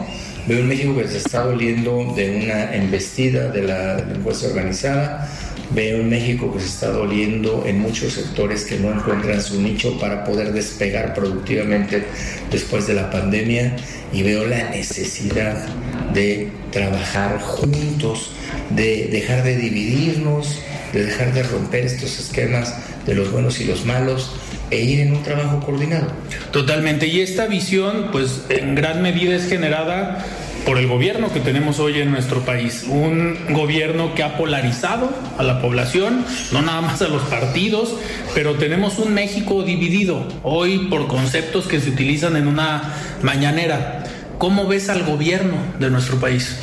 veo un México que se está doliendo de una embestida de la delincuencia organizada, Veo en México que se está doliendo en muchos sectores que no encuentran su nicho para poder despegar productivamente después de la pandemia. Y veo la necesidad de trabajar juntos, de dejar de dividirnos, de dejar de romper estos esquemas de los buenos y los malos e ir en un trabajo coordinado. Totalmente. Y esta visión, pues en gran medida es generada por el gobierno que tenemos hoy en nuestro país. Un gobierno que ha polarizado a la población, no nada más a los partidos, pero tenemos un México dividido hoy por conceptos que se utilizan en una mañanera. ¿Cómo ves al gobierno de nuestro país?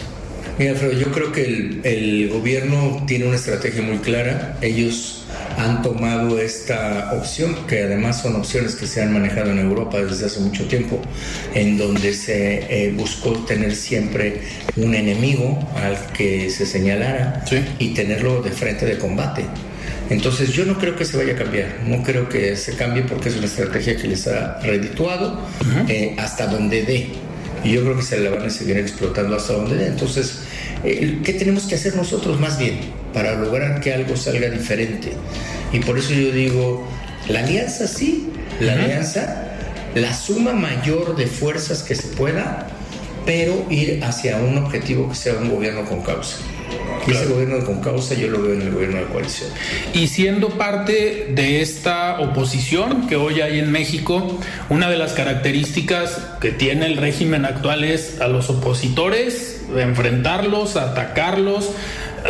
Mira, Alfredo, yo creo que el, el gobierno tiene una estrategia muy clara. Ellos han tomado esta opción, que además son opciones que se han manejado en Europa desde hace mucho tiempo, en donde se eh, buscó tener siempre un enemigo al que se señalara y tenerlo de frente de combate. Entonces yo no creo que se vaya a cambiar, no creo que se cambie porque es una estrategia que les ha redituado eh, hasta donde dé. Y yo creo que se la van a seguir explotando hasta donde dé. Entonces, ¿qué tenemos que hacer nosotros más bien para lograr que algo salga diferente? Y por eso yo digo, la alianza sí, la alianza, la suma mayor de fuerzas que se pueda, pero ir hacia un objetivo que sea un gobierno con causa. Y ese gobierno con causa yo lo veo en el gobierno de coalición. Y siendo parte de esta oposición que hoy hay en México, una de las características que tiene el régimen actual es a los opositores, enfrentarlos, atacarlos,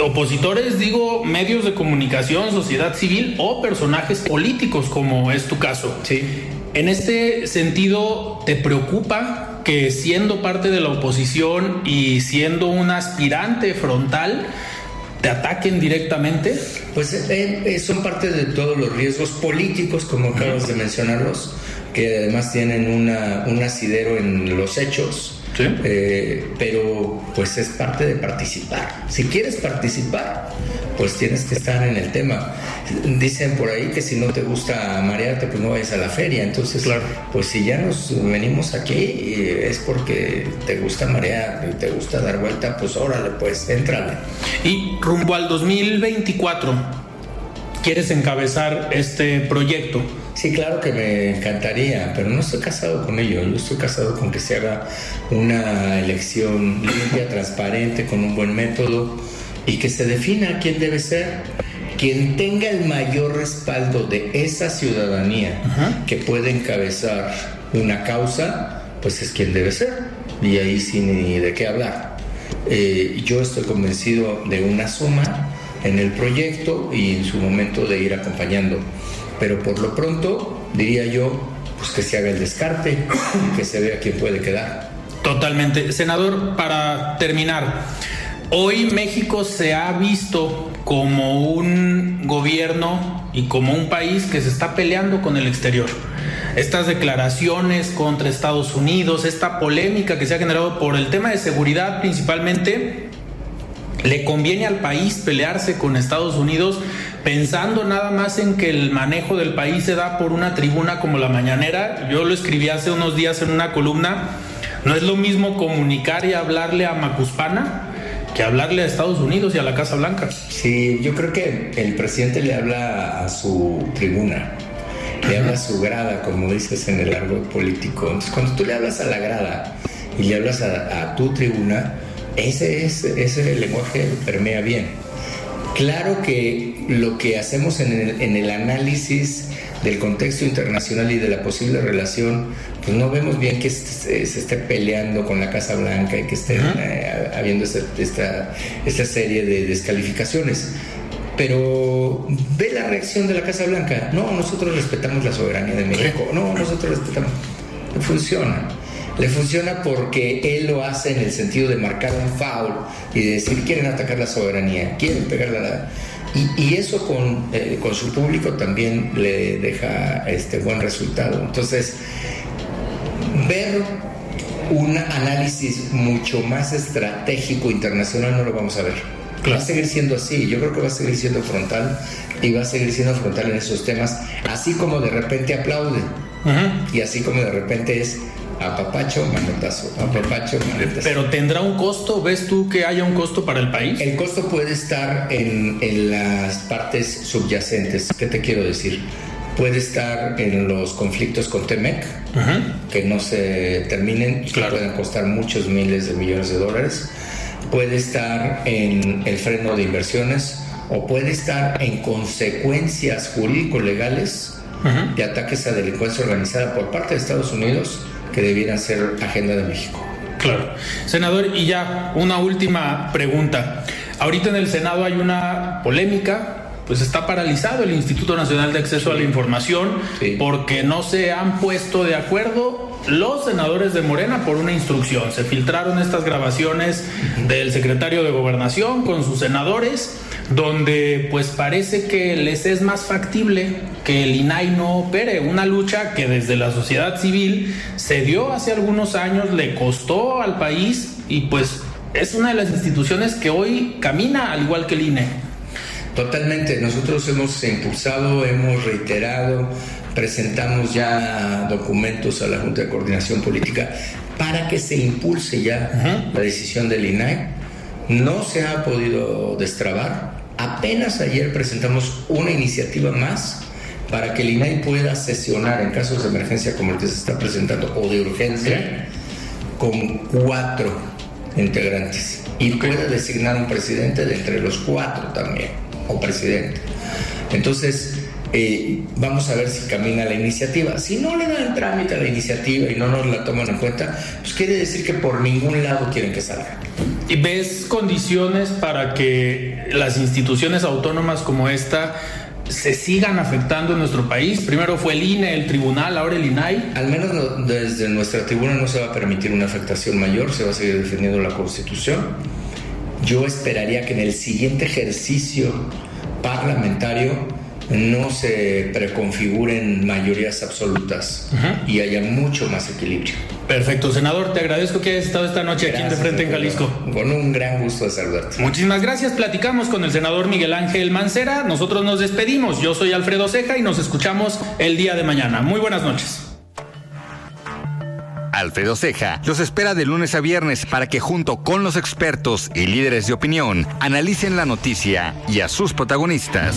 opositores, digo, medios de comunicación, sociedad civil o personajes políticos, como es tu caso. Sí. En este sentido, ¿te preocupa que siendo parte de la oposición y siendo un aspirante frontal, te ataquen directamente? Pues eh, eh, son parte de todos los riesgos políticos, como acabas de mencionarlos, que además tienen una, un asidero en los hechos eh, pero pues es parte de participar. Si quieres participar, pues tienes que estar en el tema. Dicen por ahí que si no te gusta marearte, pues no vayas a la feria. Entonces, claro. pues si ya nos venimos aquí es porque te gusta marear y te gusta dar vuelta, pues órale, pues éntrale. Y rumbo al 2024, ¿quieres encabezar este proyecto? Sí, claro que me encantaría, pero no estoy casado con ello. Yo estoy casado con que se haga una elección limpia, transparente, con un buen método y que se defina quién debe ser. Quien tenga el mayor respaldo de esa ciudadanía que puede encabezar una causa, pues es quien debe ser. Y ahí sin ni de qué hablar. Eh, yo estoy convencido de una suma en el proyecto y en su momento de ir acompañando pero por lo pronto diría yo pues que se haga el descarte que se vea quién puede quedar. Totalmente. Senador, para terminar, hoy México se ha visto como un gobierno y como un país que se está peleando con el exterior. Estas declaraciones contra Estados Unidos, esta polémica que se ha generado por el tema de seguridad principalmente, le conviene al país pelearse con Estados Unidos pensando nada más en que el manejo del país se da por una tribuna como la mañanera. Yo lo escribí hace unos días en una columna. No es lo mismo comunicar y hablarle a Macuspana que hablarle a Estados Unidos y a la Casa Blanca. Sí, yo creo que el presidente le habla a su tribuna, le habla a su grada, como dices en el árbol político. Entonces, cuando tú le hablas a la grada y le hablas a, tu tribuna, ese, es, ese lenguaje permea bien. Claro que lo que hacemos en el, análisis del contexto internacional y de la posible relación, pues no vemos bien que se, esté peleando con la Casa Blanca y que esté eh, habiendo esta, esta, serie de descalificaciones. pero ve la reacción de la Casa Blanca. No, nosotros respetamos la soberanía de México. No, nosotros respetamos. Funciona. Le funciona porque él lo hace en el sentido de marcar un foul y de decir quieren atacar la soberanía, quieren pegarle a la... Y, eso con, eh, con, su público también le deja este buen resultado. Entonces, ver un análisis mucho más estratégico internacional no lo vamos a ver. Va a seguir siendo así, yo creo que va a seguir siendo frontal y va a seguir siendo frontal en esos temas, así como de repente aplaude y así como de repente es apapacho, manotazo, apapacho, manotazo. Pero tendrá un costo, ¿ves tú que haya un costo para el país? El costo puede estar en, en las partes subyacentes, ¿qué te quiero decir? puede estar en los conflictos con Temec, que no se terminen y que puedan costar muchos miles de millones de dólares. Puede estar en el freno de inversiones o puede estar en consecuencias jurídico-legales de ataques a delincuencia organizada por parte de Estados Unidos que debieran ser agenda de México. Claro. Senador, y ya una última pregunta. Ahorita en el Senado hay una polémica pues está paralizado el Instituto Nacional de Acceso a la Información porque no se han puesto de acuerdo los senadores de Morena por una instrucción. Se filtraron estas grabaciones del secretario de Gobernación con sus senadores donde pues parece que les es más factible que el INAI no opere, una lucha que desde la sociedad civil se dio hace algunos años, le costó al país y pues es una de las instituciones que hoy camina al igual que el INE. Totalmente, nosotros hemos impulsado, hemos reiterado, presentamos ya documentos a la Junta de Coordinación Política para que se impulse ya la decisión del INAI. No se ha podido destrabar. Apenas ayer presentamos una iniciativa más para que el INAI pueda sesionar en casos de emergencia como el que se está presentando o de urgencia con cuatro integrantes y pueda designar un presidente de entre los cuatro también o presidente. Entonces, eh, vamos a ver si camina la iniciativa. Si no le dan trámite a la iniciativa y no nos la toman en cuenta, pues quiere decir que por ningún lado quieren que salga. ¿Y ves condiciones para que las instituciones autónomas como esta se sigan afectando en nuestro país? Primero fue el INE, el tribunal, ahora el INAI. Al menos desde nuestra tribuna no se va a permitir una afectación mayor, se va a seguir defendiendo la Constitución yo esperaría que en el siguiente ejercicio parlamentario no se preconfiguren mayorías absolutas y haya mucho más equilibrio. Perfecto, senador, te agradezco que hayas estado esta noche aquí en De Frente en Jalisco. Con un gran gusto de saludarte. Muchísimas gracias. Platicamos con el senador Miguel Ángel Mancera. Nosotros nos despedimos. Yo soy Alfredo Ceja y nos escuchamos el día de mañana. Muy buenas noches. Alfredo Ceja los espera de lunes a viernes para que junto con los expertos y líderes de opinión analicen la noticia y a sus protagonistas.